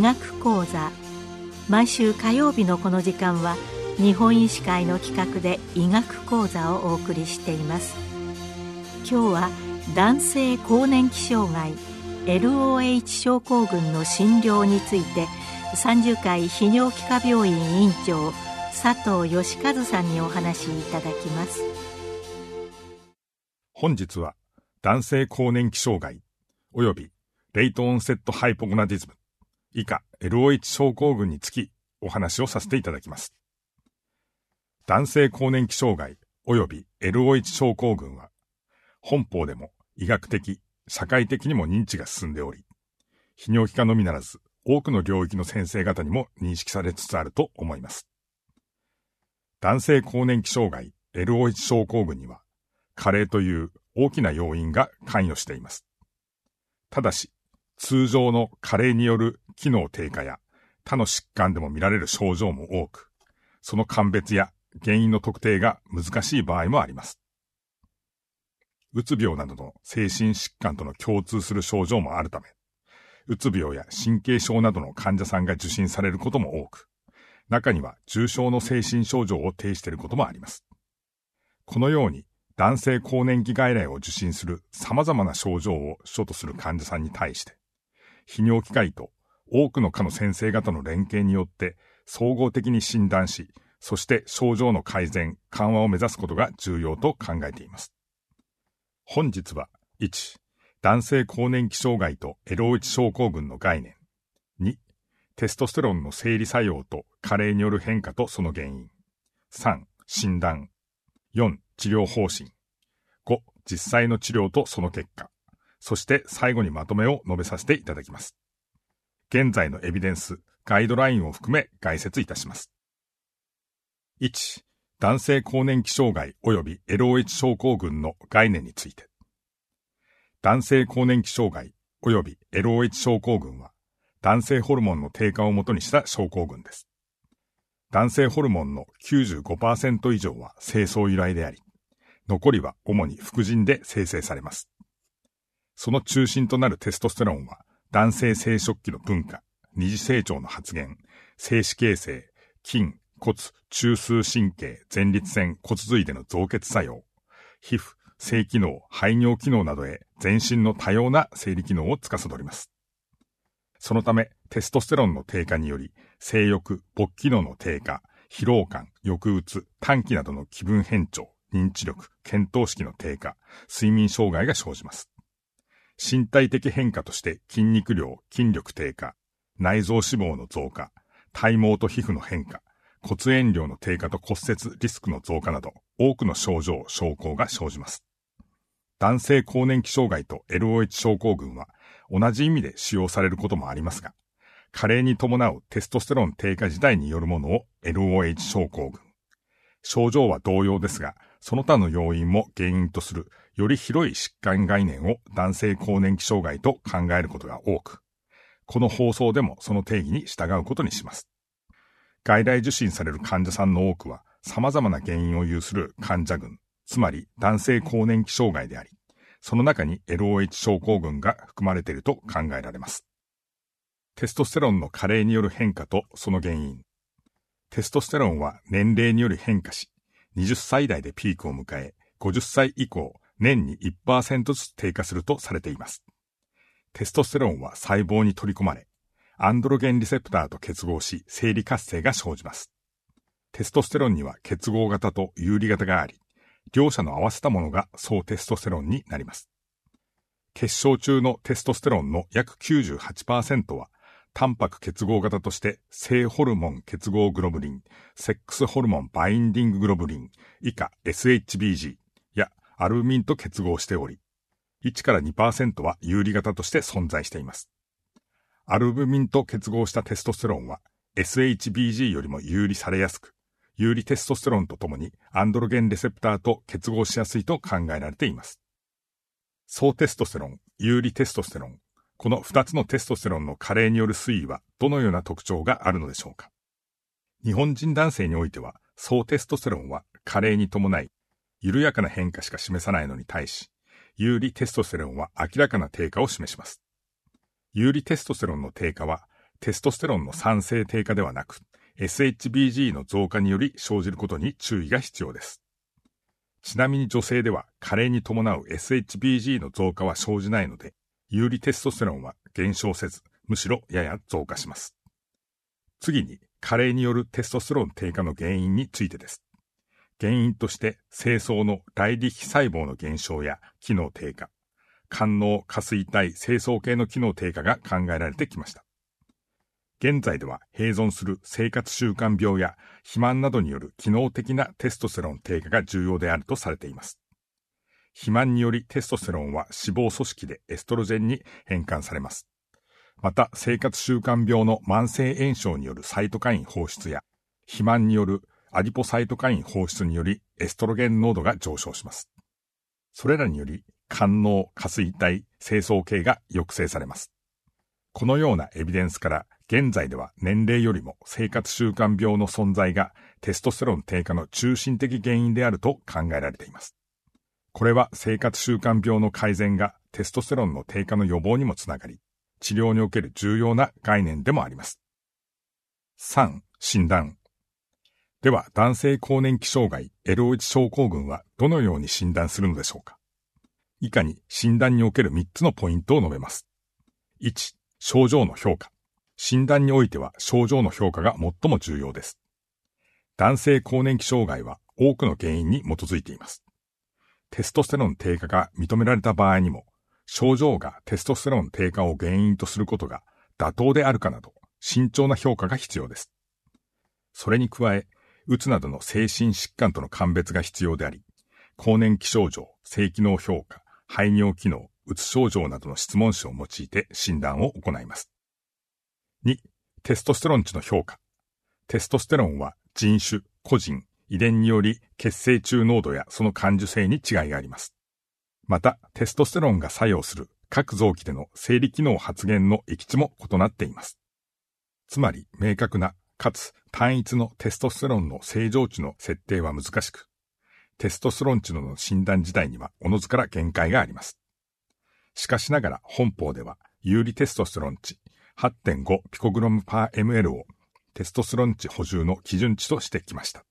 医学講座。毎週火曜日のこの時間は日本医師会の企画で医学講座をお送りしています。今日は男性更年期障害 LOH 症候群の診療について30回泌尿器科病院院長佐藤義和さんにお話しいただきます。本日は男性更年期障害及びレイトオンセットハイポグナディズム。以下 LOH 症候群につきお話をさせていただきます。男性更年期障害及び LOH 症候群は本邦でも医学的、社会的にも認知が進んでおり、泌尿器科のみならず多くの領域の先生方にも認識されつつあると思います。男性更年期障害 LOH 症候群には、加齢という大きな要因が関与しています。ただし、通常の加齢による機能低下や他の疾患でも見られる症状も多く、その鑑別や原因の特定が難しい場合もあります。うつ病などの精神疾患との共通する症状もあるため、うつ病や神経症などの患者さんが受診されることも多く、中には重症の精神症状を呈していることもあります。このように男性更年期外来を受診する様々な症状を所とする患者さんに対して、泌尿器科医と多くの科の先生方の連携によって総合的に診断し、そして症状の改善、緩和を目指すことが重要と考えています。本日は1、男性更年期障害とエロウチ症候群の概念。2、テストステロンの生理作用と加齢による変化とその原因。3、診断。4、治療方針。5、実際の治療とその結果。そして最後にまとめを述べさせていただきます。現在のエビデンス、ガイドラインを含め概説いたします。1、男性更年期障害及び LOH 症候群の概念について。男性更年期障害及び LOH 症候群は、男性ホルモンの低下をもとにした症候群です。男性ホルモンの95%以上は清掃由来であり、残りは主に副腎で生成されます。その中心となるテストステロンは、男性生殖器の分化、二次成長の発現、精子形成、筋、骨、中枢神経、前立腺、骨髄での造血作用、皮膚、性機能、排尿機能などへ全身の多様な生理機能を司ります。そのため、テストステロンの低下により、性欲、勃機能の低下、疲労感、抑うつ、短期などの気分変調、認知力、検討式の低下、睡眠障害が生じます。身体的変化として筋肉量、筋力低下、内臓脂肪の増加、体毛と皮膚の変化、骨炎量の低下と骨折リスクの増加など、多くの症状、症候が生じます。男性更年期障害と LOH 症候群は同じ意味で使用されることもありますが、加齢に伴うテストステロン低下自体によるものを LOH 症候群。症状は同様ですが、その他の要因も原因とするより広い疾患概念を男性更年期障害と考えることが多く、この放送でもその定義に従うことにします。外来受診される患者さんの多くは様々な原因を有する患者群、つまり男性更年期障害であり、その中に LOH 症候群が含まれていると考えられます。テストステロンの加齢による変化とその原因。テストステロンは年齢により変化し、20歳代でピークを迎え、50歳以降、年に1%ずつ低下するとされています。テストステロンは細胞に取り込まれ、アンドロゲンリセプターと結合し、生理活性が生じます。テストステロンには結合型と有利型があり、両者の合わせたものが総テストステロンになります。結晶中のテストステロンの約98%は、タンパク結合型として性ホルモン結合グロブリン、セックスホルモンバインディンググロブリン、以下 SHBG アルブミンと結合しており、1から2%は有利型として存在しています。アルブミンと結合したテストステロンは SHBG よりも有利されやすく、有利テストステロンとともにアンドロゲンレセプターと結合しやすいと考えられています。総テストステロン、有利テストステロン、この2つのテストステロンの加齢による推移はどのような特徴があるのでしょうか？日本人男性においては、総テストステロンは加齢に伴い、緩やかな変化しか示さないのに対し、有利テストステロンは明らかな低下を示します。有利テストステロンの低下は、テストステロンの酸性低下ではなく、SHBG の増加により生じることに注意が必要です。ちなみに女性では加齢に伴う SHBG の増加は生じないので、有利テストステロンは減少せず、むしろやや増加します。次に、加齢によるテストステロン低下の原因についてです。原因として、精巣の来力細胞の減少や機能低下、肝脳下垂体清掃系の機能低下が考えられてきました。現在では併存する生活習慣病や肥満などによる機能的なテストステロン低下が重要であるとされています。肥満によりテストステロンは脂肪組織でエストロジェンに変換されます。また、生活習慣病の慢性炎症によるサイトカイン放出や、肥満によるアリポサイトカイン放出によりエストロゲン濃度が上昇します。それらにより、肝脳、下垂体、清掃系が抑制されます。このようなエビデンスから、現在では年齢よりも生活習慣病の存在がテストステロン低下の中心的原因であると考えられています。これは生活習慣病の改善がテストステロンの低下の予防にもつながり、治療における重要な概念でもあります。3. 診断。では、男性更年期障害 LO1 症候群はどのように診断するのでしょうか？以下に診断における3つのポイントを述べます。1. 症状の評価。診断においては症状の評価が最も重要です。男性更年期障害は多くの原因に基づいています。テストステロン低下が認められた場合にも、症状がテストステロン低下を原因とすることが妥当であるかなど、慎重な評価が必要です。それに加え、うつなどの精神疾患との鑑別が必要であり、更年期症状、性機能評価、排尿機能、うつ症状などの質問紙を用いて診断を行います。2、テストステロン値の評価。テストステロンは人種、個人、遺伝により血清中濃度やその感受性に違いがあります。また、テストステロンが作用する各臓器での生理機能発現の域値も異なっています。つまり、明確な、かつ単一のテストステロンの正常値の設定は難しく、テストステロン値の診断自体にはおのずから限界があります。しかしながら本法では、有利テストステロン値8.5ピコグラムパー ml をテストステロン値補充の基準値としてきました。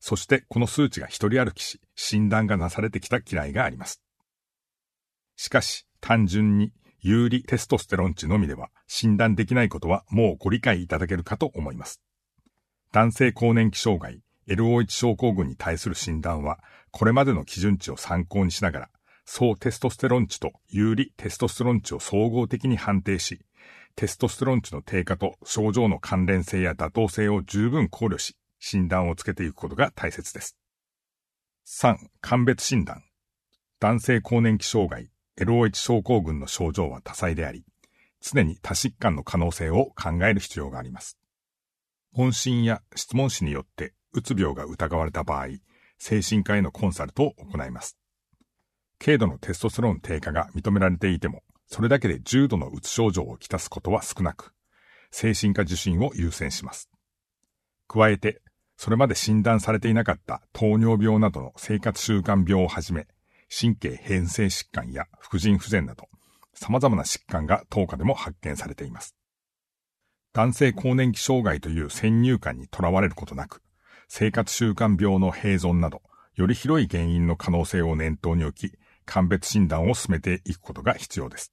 そしてこの数値が一人歩きし、診断がなされてきた嫌いがあります。しかし、単純に有利テストステロン値のみでは診断できないことはもうご理解いただけるかと思います。男性更年期障害 LO1 症候群に対する診断は、これまでの基準値を参考にしながら、総テストステロン値と有利テストステロン値を総合的に判定し、テストステロン値の低下と症状の関連性や妥当性を十分考慮し、診断をつけていくことが大切です。3. 鑑別診断。男性更年期障害 LOH 症候群の症状は多彩であり、常に多疾患の可能性を考える必要があります。問診や質問紙によってうつ病が疑われた場合、精神科へのコンサルトを行います。軽度のテストステロン低下が認められていても、それだけで重度のうつ症状をきたすことは少なく、精神科受診を優先します。加えて、それまで診断されていなかった糖尿病などの生活習慣病をはじめ、神経変性疾患や副腎不全など、様々な疾患が10日でも発見されています。男性更年期障害という先入観にとらわれることなく、生活習慣病の併存など、より広い原因の可能性を念頭に置き、鑑別診断を進めていくことが必要です。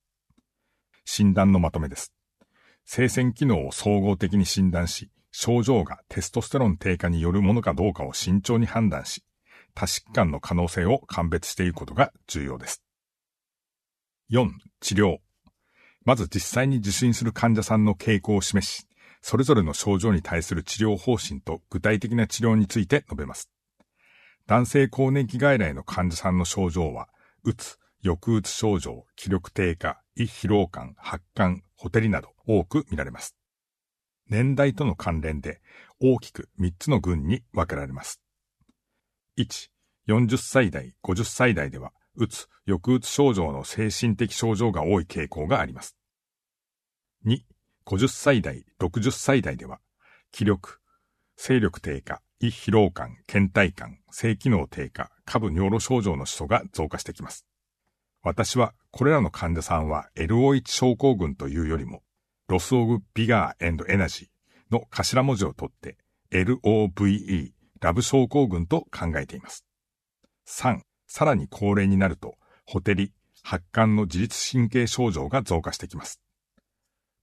診断のまとめです。生鮮機能を総合的に診断し、症状がテストステロン低下によるものかどうかを慎重に判断し、多疾患の可能性を鑑別していくことが重要です。4. 治療。まず実際に受診する患者さんの傾向を示し、それぞれの症状に対する治療方針と具体的な治療について述べます。男性更年期外来の患者さんの症状は、うつ、抑うつ症状、気力低下、胃疲労感、発汗、ほてりなど多く見られます。年代との関連で大きく3つの群に分けられます。1、40歳代、50歳代では、うつ、抑うつ症状の精神的症状が多い傾向があります。2、50歳代、60歳代では、気力、精力低下、胃疲労感、倦怠感、性機能低下、下部尿路症状の主訴が増加してきます。私はこれらの患者さんは LO1 症候群というよりも Loss of Vigor Energy の頭文字を取って LOVE、ラブ症候群と考えています。3、さらに高齢になると、ほてり、発汗の自律神経症状が増加してきます。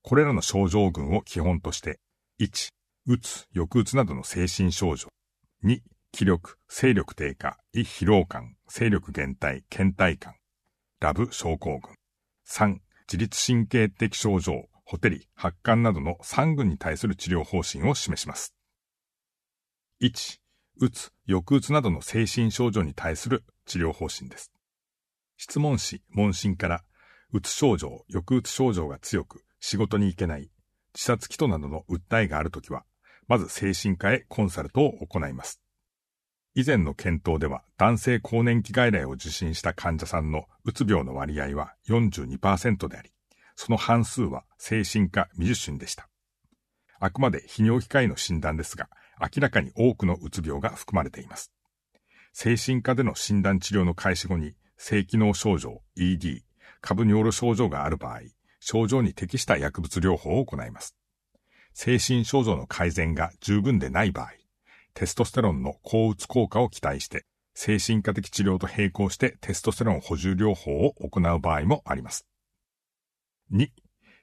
これらの症状群を基本として、1、うつ、抑うつなどの精神症状。2、気力、勢力低下、胃疲労感、勢力減退、倦怠感、ラブ症候群。3、自律神経的症状、ホテリ、発汗などの3群に対する治療方針を示します。1、うつ、抑うつなどの精神症状に対する治療方針です。質問紙、問診から、うつ症状、抑うつ症状が強く、仕事に行けない、自殺祈祷などの訴えがあるときは、まず精神科へコンサルトを行います。以前の検討では男性更年期外来を受診した患者さんのうつ病の割合は42%であり、その半数は精神科未受診でした。あくまで泌尿器科医の診断ですが、明らかに多くのうつ病が含まれています。精神科での診断治療の開始後に、性機能症状 ED、株尿路症状がある場合、症状に適した薬物療法を行います。精神症状の改善が十分でない場合、テストステロンの抗うつ効果を期待して、精神科的治療と並行してテストステロン補充療法を行う場合もあります。2、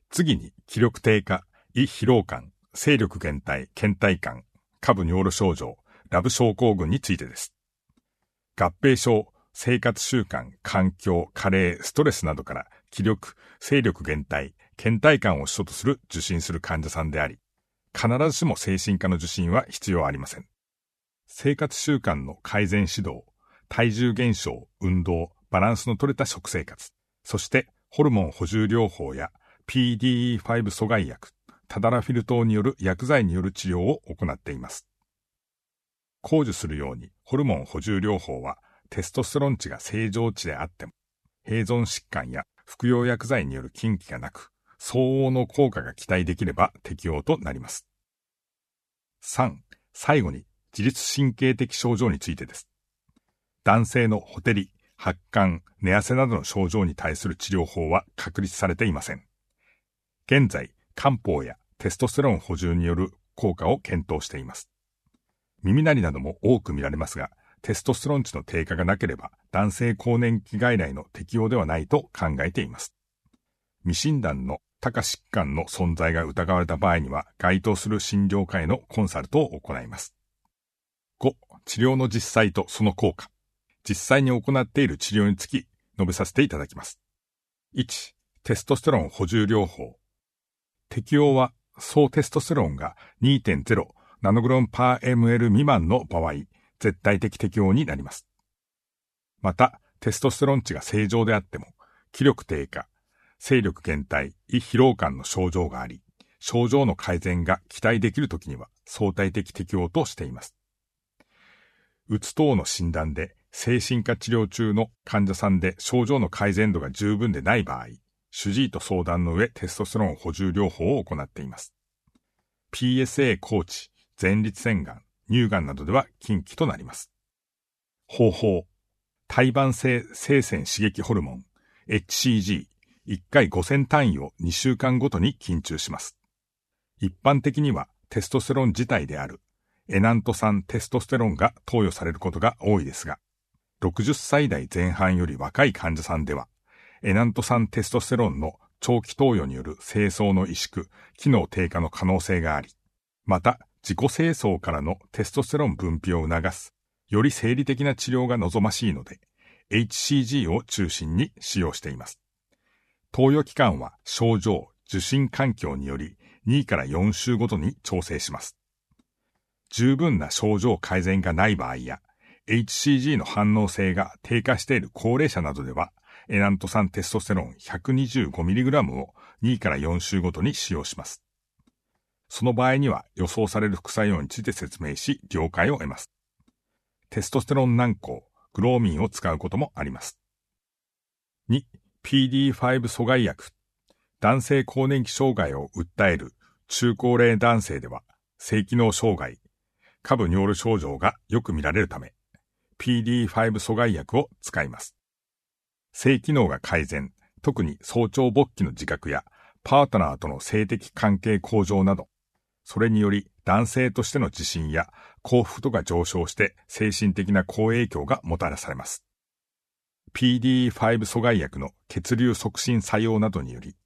次に気力低下、胃疲労感、勢力減退、倦怠感、下部尿路症状、ラブ症候群についてです。合併症、生活習慣、環境、加齢、ストレスなどから気力、勢力減退、倦怠感を主とする受診する患者さんであり、必ずしも精神科の受診は必要ありません。生活習慣の改善指導、体重減少、運動、バランスの取れた食生活、そしてホルモン補充療法や PDE5 阻害薬、タダラフィル糖による薬剤による治療を行っています。控除するようにホルモン補充療法はテストステロン値が正常値であっても、併存疾患や服用薬剤による禁忌がなく、相応の効果が期待できれば適用となります。3、最後に自律神経的症状についてです。男性のホテリ、発汗、寝汗などの症状に対する治療法は確立されていません。現在、漢方やテストステロン補充による効果を検討しています。耳鳴りなども多く見られますが、テストステロン値の低下がなければ男性更年期外来の適用ではないと考えています。未診断の多化疾患の存在が疑われた場合には該当する診療科へのコンサルトを行います。5、治療の実際とその効果。実際に行っている治療につき述べさせていただきます。1、テストステロン補充療法。適用は総テストステロンが2.0ナノグロンパー ml 未満の場合、絶対的適用になります。また、テストステロン値が正常であっても、気力低下、勢力減退、胃疲労感の症状があり、症状の改善が期待できるときには相対的適用としています。うつ等の診断で精神科治療中の患者さんで症状の改善度が十分でない場合、主治医と相談の上テストステロン補充療法を行っています。PSA コーチ、前立腺がん、乳がんなどでは禁忌となります。方法、胎盤性性腺刺激ホルモン、HCG、1回5000単位を2週間ごとに緊張します。一般的にはテストステロン自体であるエナント酸テストステロンが投与されることが多いですが、60歳代前半より若い患者さんでは、エナント酸テストステロンの長期投与による清掃の萎縮、機能低下の可能性があり、また自己清掃からのテストステロン分泌を促す、より生理的な治療が望ましいので、HCG を中心に使用しています。投与期間は症状、受診環境により2から4週ごとに調整します。十分な症状改善がない場合や、HCG の反応性が低下している高齢者などでは、エナント酸テストステロン 125mg を2から4週ごとに使用します。その場合には予想される副作用について説明し、了解を得ます。テストステロン軟膏、グローミンを使うこともあります。2、PD5 阻害薬。男性更年期障害を訴える中高齢男性では、性機能障害、下部尿路症状がよく見られるため、PD5 阻害薬を使います。性機能が改善、特に早朝勃起の自覚やパートナーとの性的関係向上など、それにより男性としての自信や幸福度が上昇して精神的な好影響がもたらされます。PDE5 阻害薬の血流促進作用などにより、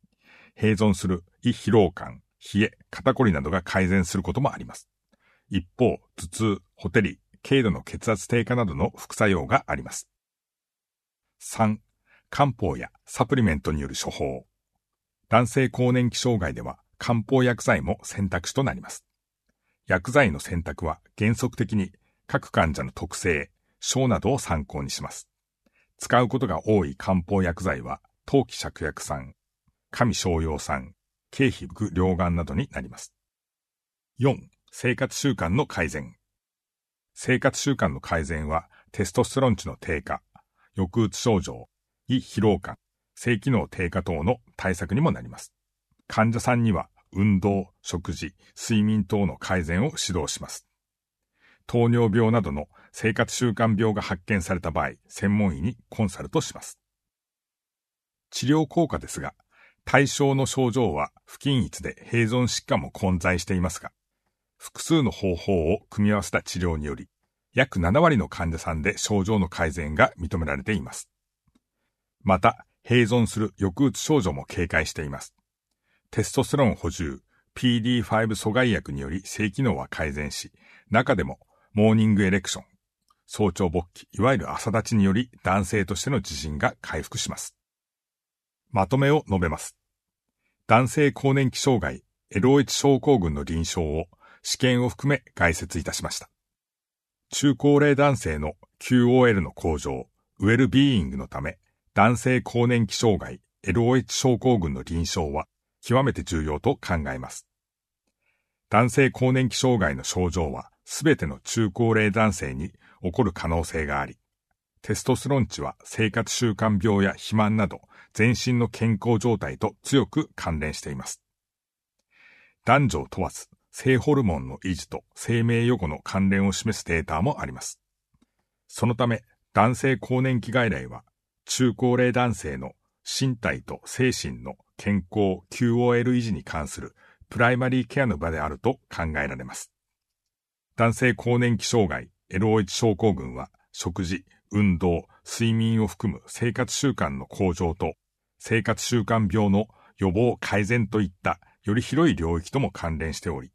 併存する胃疲労感、冷え、肩こりなどが改善することもあります。一方、頭痛、ほてり、軽度の血圧低下などの副作用があります。3、漢方やサプリメントによる処方。男性更年期障害では漢方薬剤も選択肢となります。薬剤の選択は原則的に各患者の特性、症などを参考にします。使うことが多い漢方薬剤は、陶器芍薬酸、神商用酸、経費副両眼などになります。4、生活習慣の改善。生活習慣の改善は、テストステロン値の低下、抑うつ症状、胃疲労感、性機能低下等の対策にもなります。患者さんには運動、食事、睡眠等の改善を指導します。糖尿病などの生活習慣病が発見された場合、専門医にコンサルトします。治療効果ですが、対象の症状は不均一で併存疾患も混在していますが、複数の方法を組み合わせた治療により、約7割の患者さんで症状の改善が認められています。また、併存する抑うつ症状も警戒しています。テストステロン補充、PD5 阻害薬により性機能は改善し、中でもモーニングエレクション、早朝勃起、いわゆる朝立ちにより男性としての自信が回復します。まとめを述べます。男性更年期障害、LOH 症候群の臨床を試験を含め解説いたしました。中高齢男性の QOL の向上、ウェルビーイングのため、男性更年期障害、LOH 症候群の臨床は極めて重要と考えます。男性更年期障害の症状はすべての中高齢男性に起こる可能性があり、テストスロン値は生活習慣病や肥満など全身の健康状態と強く関連しています。男女を問わず、性ホルモンの維持と生命予後の関連を示すデータもあります。そのため、男性更年期外来は、中高齢男性の身体と精神の健康 QOL 維持に関するプライマリーケアの場であると考えられます。男性更年期障害 LOH 症候群は食事、運動、睡眠を含む生活習慣の向上と生活習慣病の予防改善といったより広い領域とも関連しており、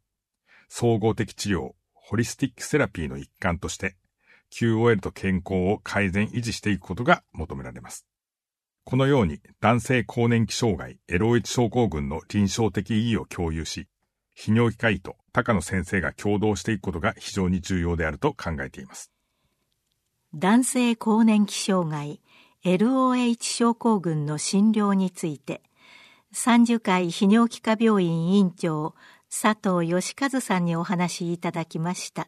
総合的治療、ホリスティックセラピーの一環として QOL と健康を改善維持していくことが求められます。このように男性更年期障害 LOH 症候群の臨床的意義を共有し、泌尿器科医と高野先生が共同していくことが非常に重要であると考えています。男性更年期障害 LOH 症候群の診療について、30回泌尿器科病院院長佐藤義和さんにお話しいただきました。